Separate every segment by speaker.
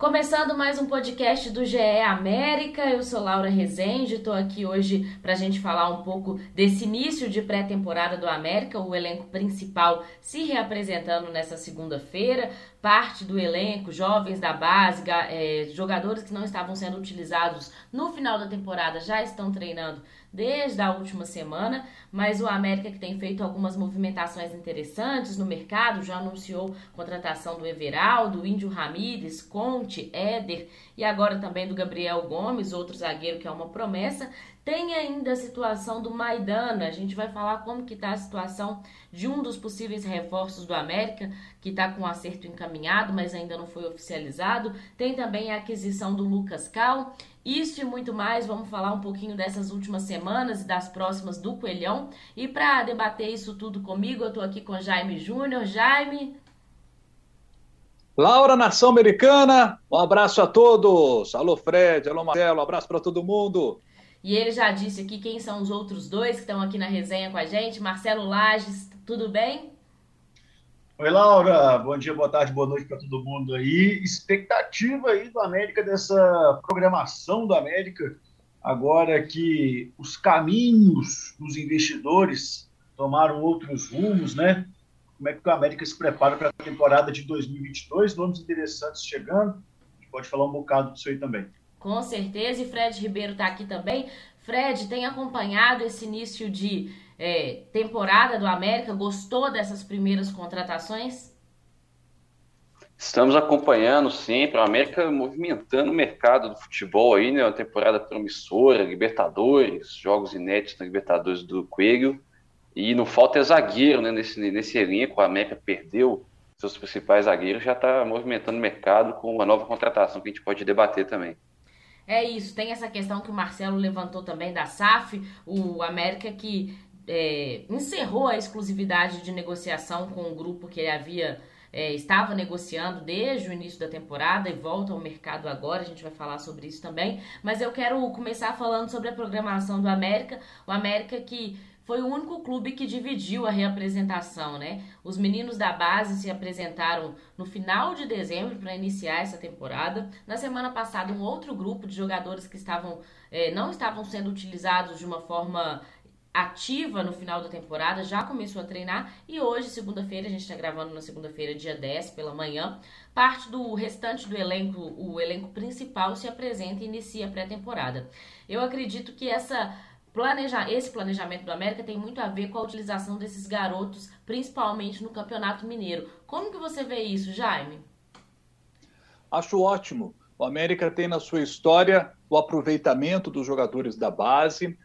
Speaker 1: Começando mais um podcast do GE América, eu sou Laura Rezende, estou aqui hoje para a gente falar um pouco desse início de pré-temporada do América, o elenco principal se reapresentando nessa segunda-feira, parte do elenco, jovens da base, é, jogadores que não estavam sendo utilizados no final da temporada já estão treinando desde a última semana, mas o América que tem feito algumas movimentações interessantes no mercado, já anunciou contratação do Everaldo, Índio Ramírez, Conte, Éder e agora também do Gabriel Gomes, outro zagueiro que é uma promessa. Tem ainda a situação do Maidana, a gente vai falar como que está a situação de um dos possíveis reforços do América, que está com um acerto encaminhado, mas ainda não foi oficializado. Tem também a aquisição do Lucas Cal isso e muito mais, vamos falar um pouquinho dessas últimas semanas e das próximas do Coelhão. E para debater isso tudo comigo, eu estou aqui com Jaime Júnior. Jaime.
Speaker 2: Laura, nação americana, um abraço a todos. Alô, Fred, alô, Marcelo, um abraço para todo mundo.
Speaker 1: E ele já disse aqui quem são os outros dois que estão aqui na resenha com a gente. Marcelo Lages, tudo bem?
Speaker 3: Oi, Laura. Bom dia, boa tarde, boa noite para todo mundo aí. Expectativa aí do América, dessa programação do América, agora que os caminhos dos investidores tomaram outros rumos, né? Como é que o América se prepara para a temporada de 2022? Nomes interessantes chegando. A gente pode falar um bocado disso aí também.
Speaker 1: Com certeza, e Fred Ribeiro está aqui também. Fred, tem acompanhado esse início de é, temporada do América? Gostou dessas primeiras contratações?
Speaker 4: Estamos acompanhando sempre o América movimentando o mercado do futebol aí, né? Uma temporada promissora, Libertadores, jogos inéditos na Libertadores do Coelho. E não falta é zagueiro, né? Nesse, nesse elenco, o América perdeu seus principais zagueiros, já está movimentando o mercado com uma nova contratação que a gente pode debater também.
Speaker 1: É isso, tem essa questão que o Marcelo levantou também da SAF, o América que é, encerrou a exclusividade de negociação com o grupo que ele havia é, estava negociando desde o início da temporada e volta ao mercado agora. A gente vai falar sobre isso também. Mas eu quero começar falando sobre a programação do América. O América que foi o único clube que dividiu a reapresentação, né? Os meninos da base se apresentaram no final de dezembro para iniciar essa temporada. Na semana passada, um outro grupo de jogadores que estavam é, não estavam sendo utilizados de uma forma ativa no final da temporada, já começou a treinar e hoje, segunda-feira, a gente está gravando na segunda-feira, dia 10 pela manhã, parte do restante do elenco, o elenco principal se apresenta e inicia a pré-temporada. Eu acredito que essa planeja, esse planejamento do América tem muito a ver com a utilização desses garotos, principalmente no Campeonato Mineiro. Como que você vê isso, Jaime?
Speaker 2: Acho ótimo. O América tem na sua história o aproveitamento dos jogadores da base,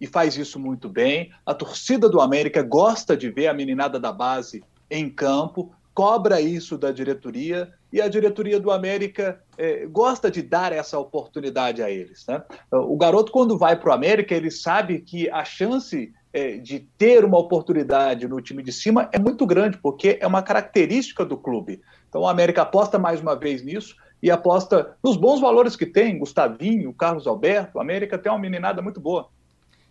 Speaker 2: e faz isso muito bem. A torcida do América gosta de ver a meninada da base em campo, cobra isso da diretoria e a diretoria do América é, gosta de dar essa oportunidade a eles. Né? O garoto, quando vai para o América, ele sabe que a chance é, de ter uma oportunidade no time de cima é muito grande, porque é uma característica do clube. Então o América aposta mais uma vez nisso e aposta nos bons valores que tem, Gustavinho, Carlos Alberto. O América tem uma meninada muito boa.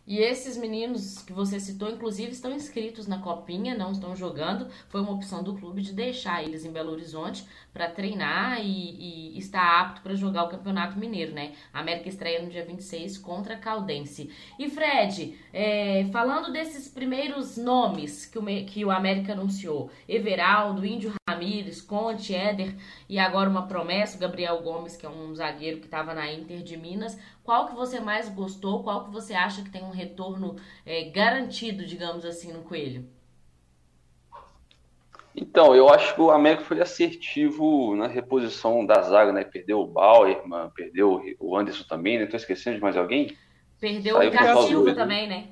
Speaker 1: E esses meninos que você citou, inclusive, estão inscritos na Copinha, não estão jogando. Foi uma opção do clube de deixar eles em Belo Horizonte para treinar e, e estar apto para jogar o Campeonato Mineiro, né? A América estreia no dia 26 contra a Caldense. E Fred, é, falando desses primeiros nomes que o, que o América anunciou: Everaldo, Índio Ramírez, Conte, Éder e agora uma promessa, o Gabriel Gomes, que é um zagueiro que estava na Inter de Minas. Qual que você mais gostou? Qual que você acha que tem um retorno é, garantido, digamos assim, no Coelho?
Speaker 4: Então, eu acho que o América foi assertivo na reposição da zaga, né? Perdeu o Bauerman, perdeu o Anderson também, né? Tô esquecendo de mais alguém?
Speaker 1: Perdeu Saiu o Ricardo Silva também, né?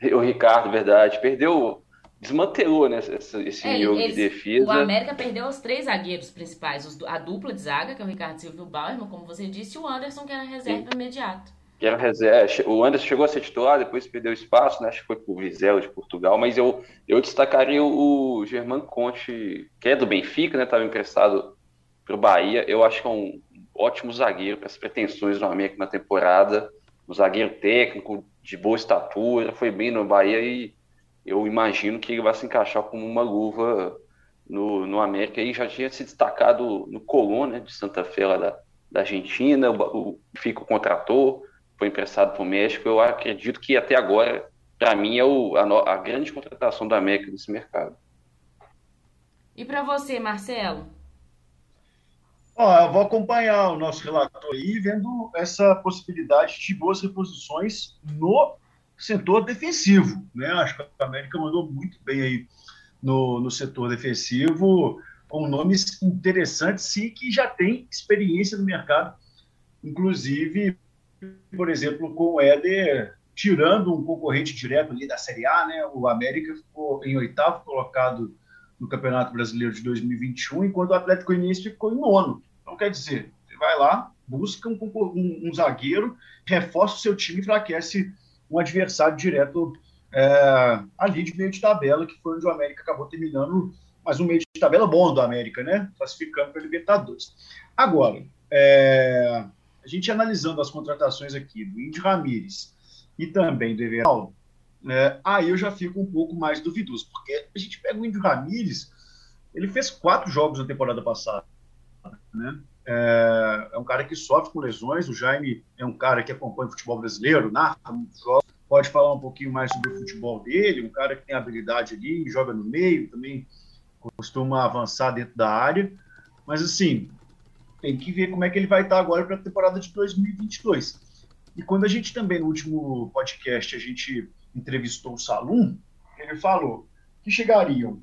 Speaker 4: O Ricardo, verdade. Perdeu desmantelou né, esse, esse é, de defesa. O
Speaker 1: América perdeu os três zagueiros principais, a dupla de zaga, que é o Ricardo Silva e o Bauerman, como você disse, e o Anderson, que era reserva Sim. imediato.
Speaker 4: Que era reserva. É, o Anderson chegou a ser titular, depois perdeu espaço, né? Acho que foi pro Vizela de Portugal, mas eu, eu destacaria o Germán Conte, que é do Benfica, né? Estava emprestado para o Bahia. Eu acho que é um ótimo zagueiro para as pretensões do América na temporada. Um zagueiro técnico, de boa estatura, foi bem no Bahia e eu imagino que ele vai se encaixar como uma luva no, no América e já tinha se destacado no Colón, né, de Santa Fé, lá da, da Argentina. O, o Fico contratou, foi emprestado para o México. Eu acredito que até agora, para mim, é o, a, a grande contratação do América nesse mercado.
Speaker 1: E para você, Marcelo?
Speaker 3: Ó, eu vou acompanhar o nosso relator aí, vendo essa possibilidade de boas reposições no setor defensivo. Né? Acho que a América mandou muito bem aí no, no setor defensivo, com nomes interessantes e que já tem experiência no mercado, inclusive, por exemplo, com o Éder tirando um concorrente direto ali da Série A, né? O América ficou em oitavo colocado no Campeonato Brasileiro de 2021, enquanto o Atlético Goianiense ficou em nono. Então, quer dizer, você vai lá, busca um, um, um zagueiro, reforça o seu time e enfraquece um adversário direto é, ali de meio de tabela, que foi onde o América acabou terminando, mas um meio de tabela bom do América, né? Classificando para a Libertadores. Agora, é, a gente analisando as contratações aqui do Indy Ramírez e também do Everaldo, é, aí eu já fico um pouco mais duvidoso, porque a gente pega o Indy Ramírez, ele fez quatro jogos na temporada passada, né? É, é, um cara que sofre com lesões. O Jaime é um cara que acompanha o futebol brasileiro, narra muitos jogos, pode falar um pouquinho mais sobre o futebol dele. Um cara que tem habilidade ali, joga no meio, também costuma avançar dentro da área. Mas, assim, tem que ver como é que ele vai estar agora para a temporada de 2022. E quando a gente também, no último podcast, a gente entrevistou o Salum, ele falou que chegariam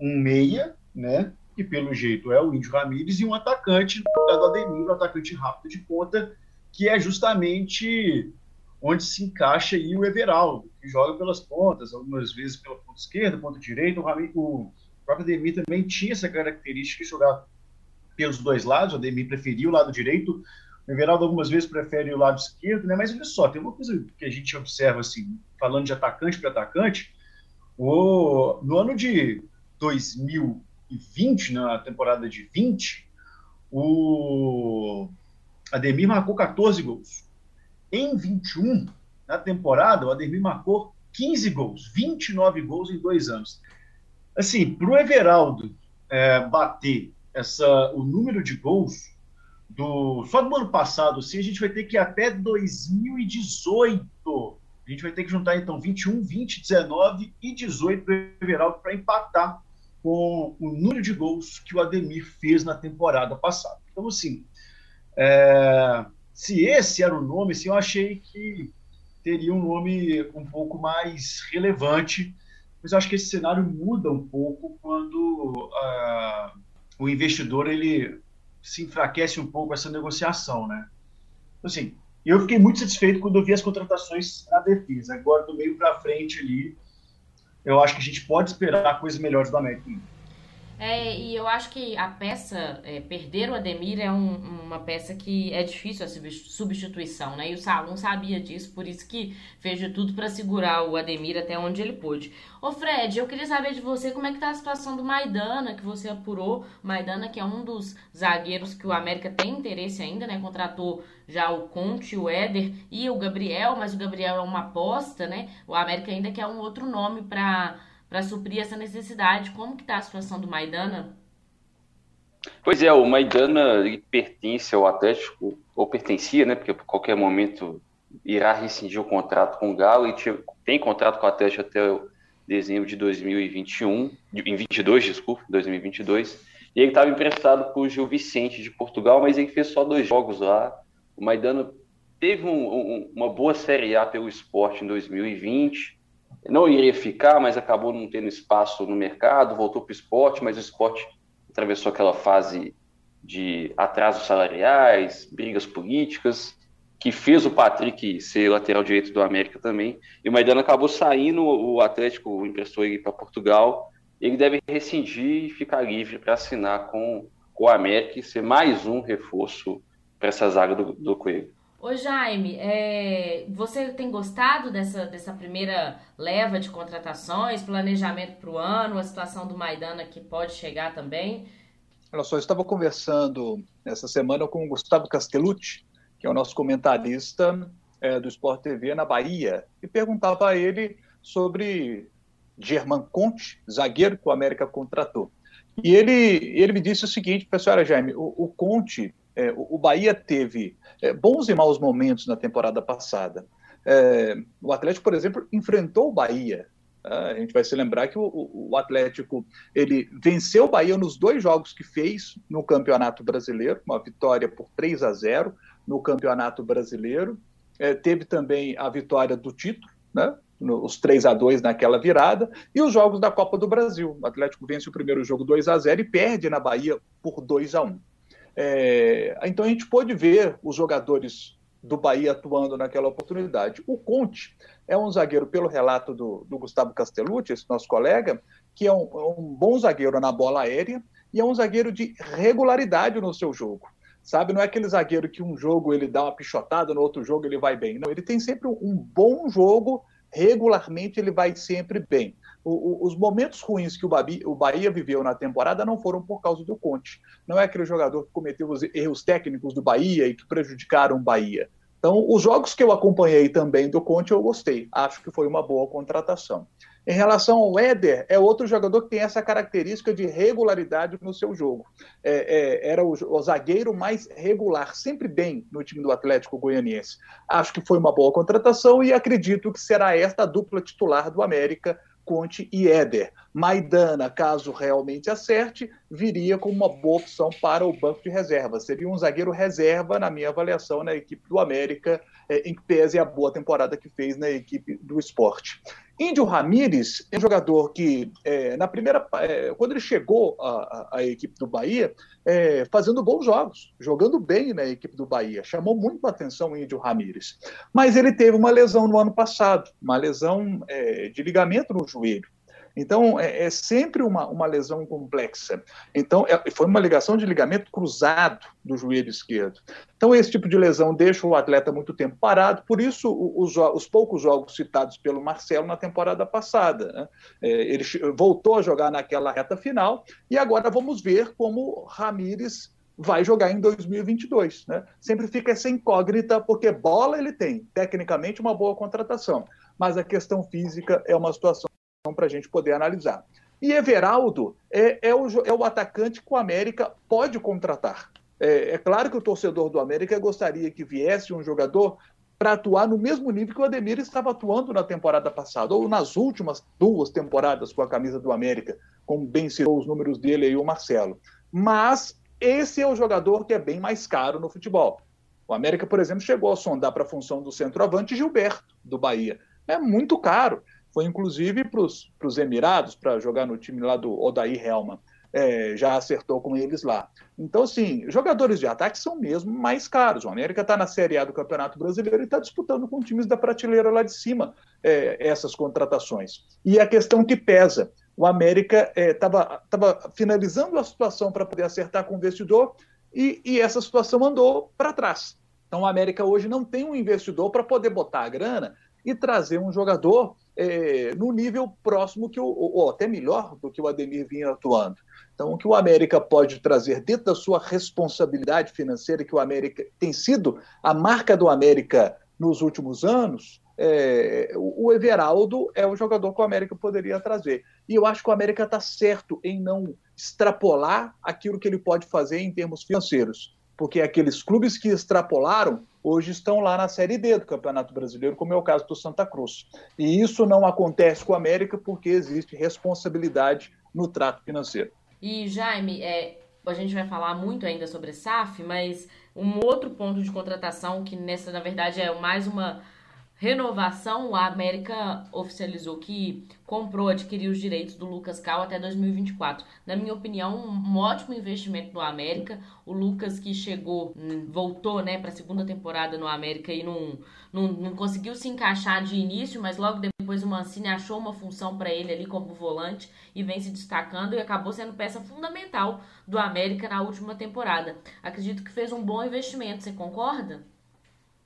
Speaker 3: um meia, né, que pelo jeito é o Índio Ramírez, e um atacante do Ademir, um atacante rápido de ponta, que é justamente onde se encaixa aí o Everaldo, que joga pelas pontas, algumas vezes pela ponta esquerda, ponta direita. O, o próprio Ademir também tinha essa característica de jogar pelos dois lados. O Ademir preferia o lado direito, o Everaldo algumas vezes prefere o lado esquerdo, né? Mas olha só, tem uma coisa que a gente observa assim, falando de atacante para atacante, o, no ano de 2000 20, na temporada de 20, o Ademir marcou 14 gols. Em 21, na temporada, o Ademir marcou 15 gols, 29 gols em dois anos. Assim, para o Everaldo é, bater essa, o número de gols do só do ano passado, assim, a gente vai ter que ir até 2018. A gente vai ter que juntar então 21, 20, 19 e 18 do Everaldo para empatar com o número de gols que o Ademir fez na temporada passada. Então, assim, é, se esse era o nome, assim, eu achei que teria um nome um pouco mais relevante, mas eu acho que esse cenário muda um pouco quando uh, o investidor ele se enfraquece um pouco essa negociação, né? Então, assim, eu fiquei muito satisfeito quando eu vi as contratações na defesa. Agora, do meio para frente ali, eu acho que a gente pode esperar coisas melhores do América.
Speaker 1: É, e eu acho que a peça, é, perder o Ademir é um, uma peça que é difícil a substituição, né? E o Salom sabia disso, por isso que fez de tudo para segurar o Ademir até onde ele pôde. Ô Fred, eu queria saber de você como é que tá a situação do Maidana, que você apurou. Maidana, que é um dos zagueiros que o América tem interesse ainda, né? Contratou já o Conte, o Éder e o Gabriel, mas o Gabriel é uma aposta, né? O América ainda quer um outro nome para para suprir essa necessidade. Como que está a situação do Maidana?
Speaker 4: Pois é, o Maidana pertence ao Atlético, ou pertencia, né? Porque a qualquer momento irá rescindir o contrato com o Galo e tem contrato com o Atlético até dezembro de 2021, em 22, desculpa, 2022. E ele estava emprestado para o Gil Vicente de Portugal, mas ele fez só dois jogos lá. O Maidana teve um, um, uma boa Série A pelo esporte em 2020, não iria ficar, mas acabou não tendo espaço no mercado, voltou para o esporte, mas o esporte atravessou aquela fase de atrasos salariais, brigas políticas, que fez o Patrick ser lateral direito do América também. E o Maidana acabou saindo, o Atlético emprestou ele para Portugal. Ele deve rescindir e ficar livre para assinar com, com o América e ser mais um reforço para essa zaga do, do Coelho.
Speaker 1: Ô Jaime, é, você tem gostado dessa, dessa primeira leva de contratações, planejamento para o ano, a situação do Maidana que pode chegar também?
Speaker 2: Olha só, eu estava conversando essa semana com o Gustavo Castellucci, que é o nosso comentarista é, do Sport TV na Bahia, e perguntava a ele sobre German Conte, zagueiro que o América contratou. E ele, ele me disse o seguinte, pessoal, Jaime, o, o Conte, é, o, Bahia teve é, bons e maus momentos na temporada passada. É, o Atlético, por exemplo, enfrentou o Bahia. Tá? A gente vai se lembrar que o, o, Atlético ele venceu o Bahia nos dois jogos que fez no Campeonato Brasileiro, uma vitória por 3 a 0 no Campeonato Brasileiro. É, teve também a vitória do título, né? os 3 a 2 naquela virada, e os jogos da Copa do Brasil. O Atlético vence o primeiro jogo 2 a 0 e perde na Bahia por 2 a 1 é, Então a gente pôde ver os jogadores do Bahia atuando naquela oportunidade. O Conte é um zagueiro, pelo relato do, do Gustavo Castellucci, esse nosso colega, que é um, é um bom zagueiro na bola aérea e é um zagueiro de regularidade no seu jogo sabe? Não é aquele zagueiro que um jogo ele dá uma pichotada, no outro jogo ele vai bem. Não, ele tem sempre um bom jogo regularmente ele vai sempre bem. O, o, os momentos ruins que o, Babi, o Bahia viveu na temporada não foram por causa do Conte. Não é aquele jogador que cometeu os erros técnicos do Bahia e que prejudicaram o Bahia. Então, os jogos que eu acompanhei também do Conte, eu gostei. Acho que foi uma boa contratação. Em relação ao Éder, é outro jogador que tem essa característica de regularidade no seu jogo. É, é, era o, o, zagueiro mais regular, sempre bem no time do Atlético Goianiense. Acho que foi uma boa contratação e acredito que será esta a dupla titular do América Conte e Éder. Maidana, caso realmente acerte, viria como uma boa opção para o banco de reserva. Seria um zagueiro reserva, na minha avaliação, na equipe do América, é, em que pese a boa temporada que fez na equipe do esporte. Índio Ramírez é um jogador que, é, na primeira, é, quando ele chegou à, equipe do Bahia, é, fazendo bons jogos, jogando bem na equipe do Bahia, chamou muito a atenção o Índio Ramírez. Mas ele teve uma lesão no ano passado, uma lesão de ligamento no joelho. Então, é, é sempre uma, uma lesão complexa. Então, é, foi uma ligação de ligamento cruzado do joelho esquerdo. Então, esse tipo de lesão deixa o atleta muito tempo parado, por isso, os, os poucos jogos citados pelo Marcelo na temporada passada. Né? É, ele voltou a jogar naquela reta final, e agora vamos ver como Ramires vai jogar em 2022. Né? Sempre fica essa incógnita, porque bola ele tem, tecnicamente, uma boa contratação, mas a questão física é uma situação para a gente poder analisar. E Everaldo é, é, o, é o atacante que o América pode contratar. É, é, claro que o torcedor do América gostaria que viesse um jogador para atuar no mesmo nível que o Ademir estava atuando na temporada passada, ou nas últimas duas temporadas com a camisa do América, como bem citou os números dele aí o Marcelo. Mas esse é o jogador que é bem mais caro no futebol. O América, por exemplo, chegou a sondar para a função do centroavante Gilberto, do Bahia. É muito caro foi inclusive para os Emirados, para jogar no time lá do Odair Helman. É, já acertou com eles lá. Então, assim, jogadores de ataque são mesmo mais caros. O América está na Série A do Campeonato Brasileiro e está disputando com times da prateleira lá de cima é, essas contratações. E a questão que pesa, o América estava é, finalizando a situação para poder acertar com o investidor e, e essa situação andou para trás. Então, o América hoje não tem um investidor para poder botar a grana e trazer um jogador é, no nível próximo que o, ou até melhor do que o Ademir vinha atuando. Então, o que o América pode trazer dentro da sua responsabilidade financeira, que o América tem sido a marca do América nos últimos anos, é, o Everaldo é o jogador que o América poderia trazer. E eu acho que o América está certo em não extrapolar aquilo que ele pode fazer em termos financeiros porque aqueles clubes que extrapolaram hoje estão lá na Série D do Campeonato Brasileiro, como é o caso do Santa Cruz. E isso não acontece com o América porque existe responsabilidade no trato financeiro.
Speaker 1: E, Jaime, é, a gente vai falar muito ainda sobre SAF, mas um outro ponto de contratação que nessa, na verdade, é mais uma renovação, a América oficializou que comprou, adquiriu os direitos do Lucas Cal até 2024. Na minha opinião, um ótimo investimento no América. O Lucas que chegou, hum, voltou, né, para a segunda temporada no América e não, não, não, conseguiu se encaixar de início, mas logo depois o Mancini achou uma função para ele ali como volante e vem se destacando e acabou sendo peça fundamental do América na última temporada. Acredito que fez um bom investimento, você concorda?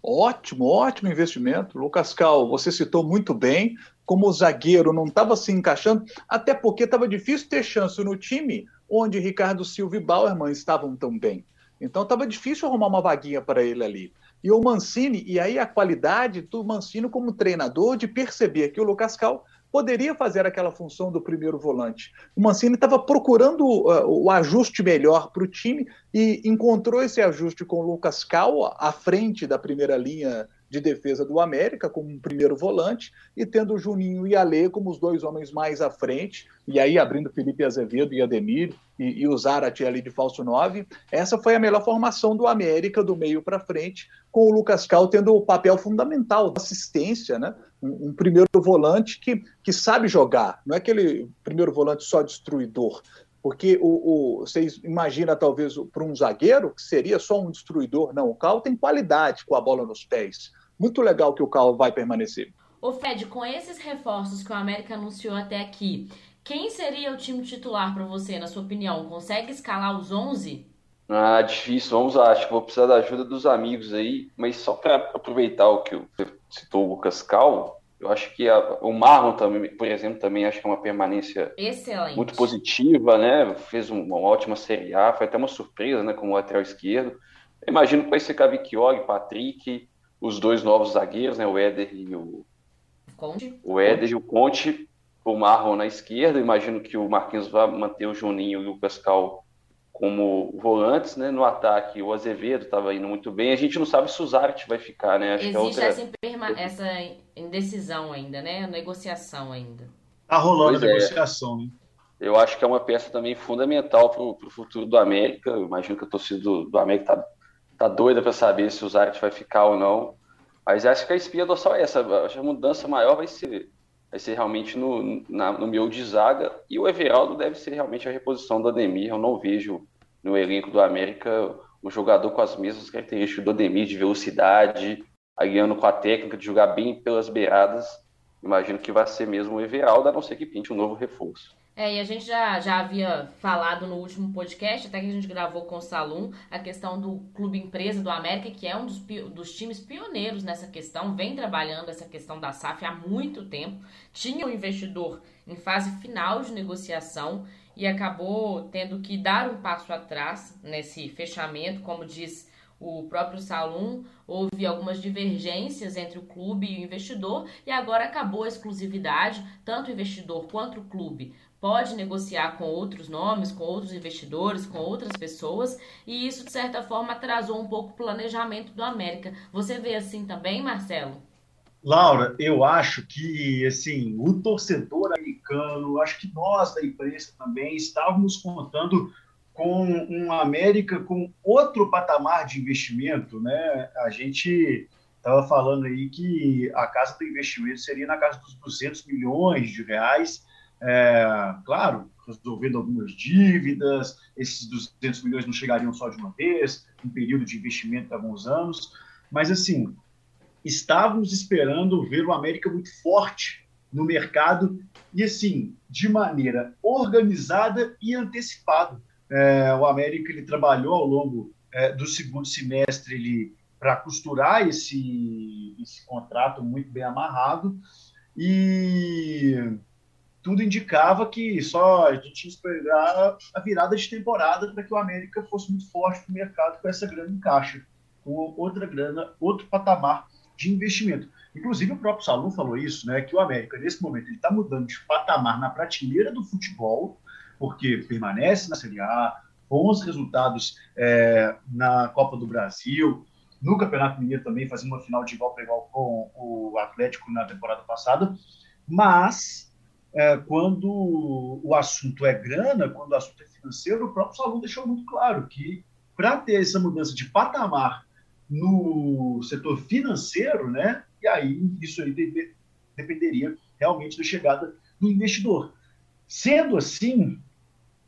Speaker 2: Ótimo, ótimo investimento. Lucas Cal, você citou muito bem, como o zagueiro não estava se encaixando, até porque estava difícil ter chance no time onde Ricardo Silva e Bauerman estavam tão bem. Então estava difícil arrumar uma vaguinha para ele ali. E o Mancini, e aí a qualidade do Mancini como treinador de perceber que o Lucas Cal poderia fazer aquela função do primeiro volante. O Mancini estava procurando uh, o ajuste melhor para o time e encontrou esse ajuste com o Lucas Cal à frente da primeira linha de defesa do América como um primeiro volante e tendo Juninho e Alê como os dois homens mais à frente, e aí abrindo Felipe Azevedo e Ademir e, e o Zarate ali de falso 9. Essa foi a melhor formação do América do meio para frente, com o Lucas Cal tendo o papel fundamental da assistência, né? Um, um, primeiro volante que, que sabe jogar, não é aquele primeiro volante só destruidor, porque o, o, vocês imaginam, talvez, para um zagueiro, que seria só um destruidor. Não, o Cal tem qualidade com a bola nos pés muito legal que o Cal vai permanecer.
Speaker 1: Ô Fed, com esses reforços que o América anunciou até aqui, quem seria o time titular para você, na sua opinião? Consegue escalar os 11?
Speaker 4: Ah, difícil. Vamos lá. Acho que vou precisar da ajuda dos amigos aí. Mas só para aproveitar o que você citou o Lucas Cal, eu acho que a, o Marlon também, por exemplo, também acho que é uma permanência
Speaker 1: Excelente.
Speaker 4: muito positiva, né? Fez uma ótima Série A, foi até uma surpresa, né? Como lateral esquerdo. Eu imagino que vai ser Cavicchioli, Patrick, os dois novos zagueiros, né, o Éder e o
Speaker 1: Conte.
Speaker 4: O Éder e o Conte, o Marlon na esquerda. Imagino que o Marquinhos vai manter o Juninho e o Lucas Cal como volantes, né? No ataque, o Azevedo estava indo muito bem. A gente não sabe se o Zart vai ficar, né?
Speaker 1: Acho Existe que é outra... essa, indecisão ainda, né? Negociação ainda.
Speaker 3: Tá rolando pois a é. negociação, é. né?
Speaker 4: Eu acho que é uma peça também fundamental para o futuro do América. Eu imagino que a torcida do, do América está tá doida para saber se o Zarat vai ficar ou não. Mas acho que a espinha dorsal é essa. Acho que a mudança maior vai ser, vai ser realmente no, na, no meu de zaga. E o Everaldo deve ser realmente a reposição do Ademir. Eu não vejo no elenco do América um jogador com as mesmas características do Ademir, de velocidade, aliando com a técnica de jogar bem pelas beiradas. Imagino que vai ser mesmo o Everaldo, a não ser que pinte um novo reforço.
Speaker 1: É, e a gente já, já havia falado no último podcast, até que a gente gravou com o Salum, a questão do Clube Empresa do América, que é um dos, dos times pioneiros nessa questão, vem trabalhando essa questão da SAF há muito tempo. Tinha um investidor em fase final de negociação e acabou tendo que dar um passo atrás nesse fechamento, como diz o próprio Salum, houve algumas divergências entre o clube e o investidor e agora acabou a exclusividade, tanto o investidor quanto o clube pode negociar com outros nomes, com outros investidores, com outras pessoas, e isso de certa forma atrasou um pouco o planejamento do América. Você vê assim também, Marcelo?
Speaker 3: Laura, eu acho que assim, o torcedor americano, acho que nós da imprensa também estávamos contando com um América com outro patamar de investimento, né? A gente estava falando aí que a casa do investimento seria na casa dos 200 milhões de reais é, claro, resolvendo algumas dívidas, esses 200 milhões não chegariam só de uma vez, um período de investimento de alguns anos, mas assim, estávamos esperando ver o América muito forte no mercado e assim, de maneira organizada e antecipada. É, o América ele trabalhou ao longo é, do segundo semestre ele para costurar esse, esse contrato muito bem amarrado e tudo indicava que só a gente ia esperar a virada de temporada para que o América fosse muito forte no mercado com essa grana em caixa, com outra grana, outro patamar de investimento. Inclusive, o próprio Salum falou isso, né, que o América, nesse momento, está mudando de patamar na prateleira do futebol, porque permanece na Série A, bons resultados é, na Copa do Brasil, no Campeonato Mineiro também, fazendo uma final de igual para igual com o Atlético na temporada passada, mas é, quando o assunto é grana, quando o assunto é financeiro, o próprio Salom deixou muito claro que para ter essa mudança de patamar no setor financeiro, né, e aí isso aí de, dependeria realmente da chegada do investidor. Sendo assim,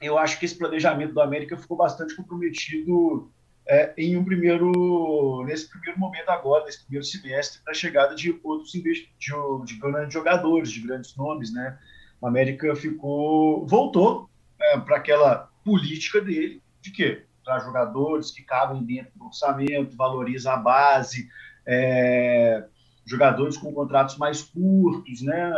Speaker 3: eu acho que esse planejamento do América ficou bastante comprometido é, em um primeiro nesse primeiro momento agora, nesse primeiro semestre, para a chegada de outros de, de grandes jogadores, de grandes nomes, né? O América ficou voltou é, para aquela política dele de quê? Para jogadores que cabem dentro do orçamento, valoriza a base, é, jogadores com contratos mais curtos, né?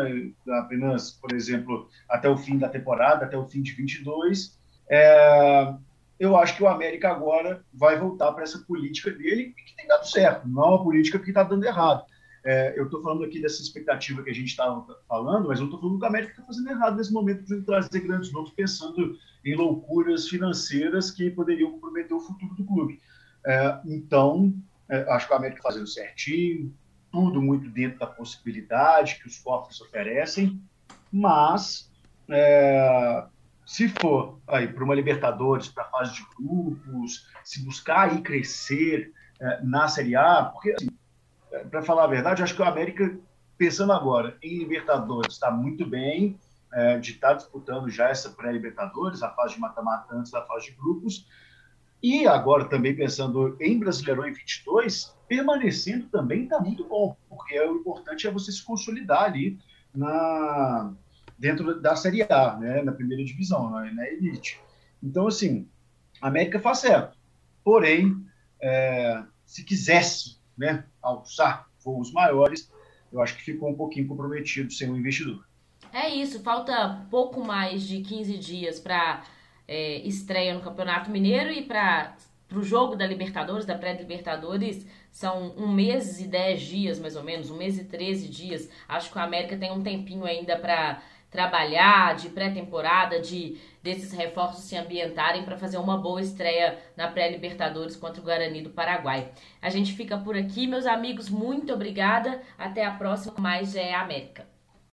Speaker 3: Apenas, por exemplo, até o fim da temporada, até o fim de 22. É, eu acho que o América agora vai voltar para essa política dele que tem dado certo. Não é uma política que está dando errado. é, eu estou falando aqui dessa expectativa que a gente estava falando, mas eu estou falando que a América está fazendo errado nesse momento de trazer grandes nomes pensando em loucuras financeiras que poderiam comprometer o futuro do clube. É, então, é, acho que a América está fazendo certinho, tudo muito dentro da possibilidade que os cofres oferecem, mas é, se for aí para uma Libertadores, para a fase de grupos, se buscar aí crescer é, na Série A, porque assim, para falar a verdade, acho que o América, pensando agora em Libertadores, está muito bem, é, de estar tá disputando já essa pré-Libertadores, a fase de mata-mata antes da fase de grupos, e agora também pensando em Brasileirão em 22, permanecendo também está muito bom, porque o importante é você se consolidar ali na, dentro da Série A, né, na primeira divisão, na, na elite. Então, assim, a América faz certo. Porém, é, se quisesse né, alçar voos maiores, eu acho que ficou um pouquinho comprometido sem o investidor.
Speaker 1: É isso, falta pouco mais de 15 dias para é, estreia no Campeonato Mineiro e para o jogo da Libertadores, da pré-Libertadores, são um mês e 10 dias, mais ou menos, um mês e 13 dias. Acho que o América tem um tempinho ainda para trabalhar, de pré-temporada, de desses reforços se ambientarem para fazer uma boa estreia na pré-Libertadores contra o Guarani do Paraguai. A gente fica por aqui, meus amigos, muito obrigada. Até a próxima, mais é América.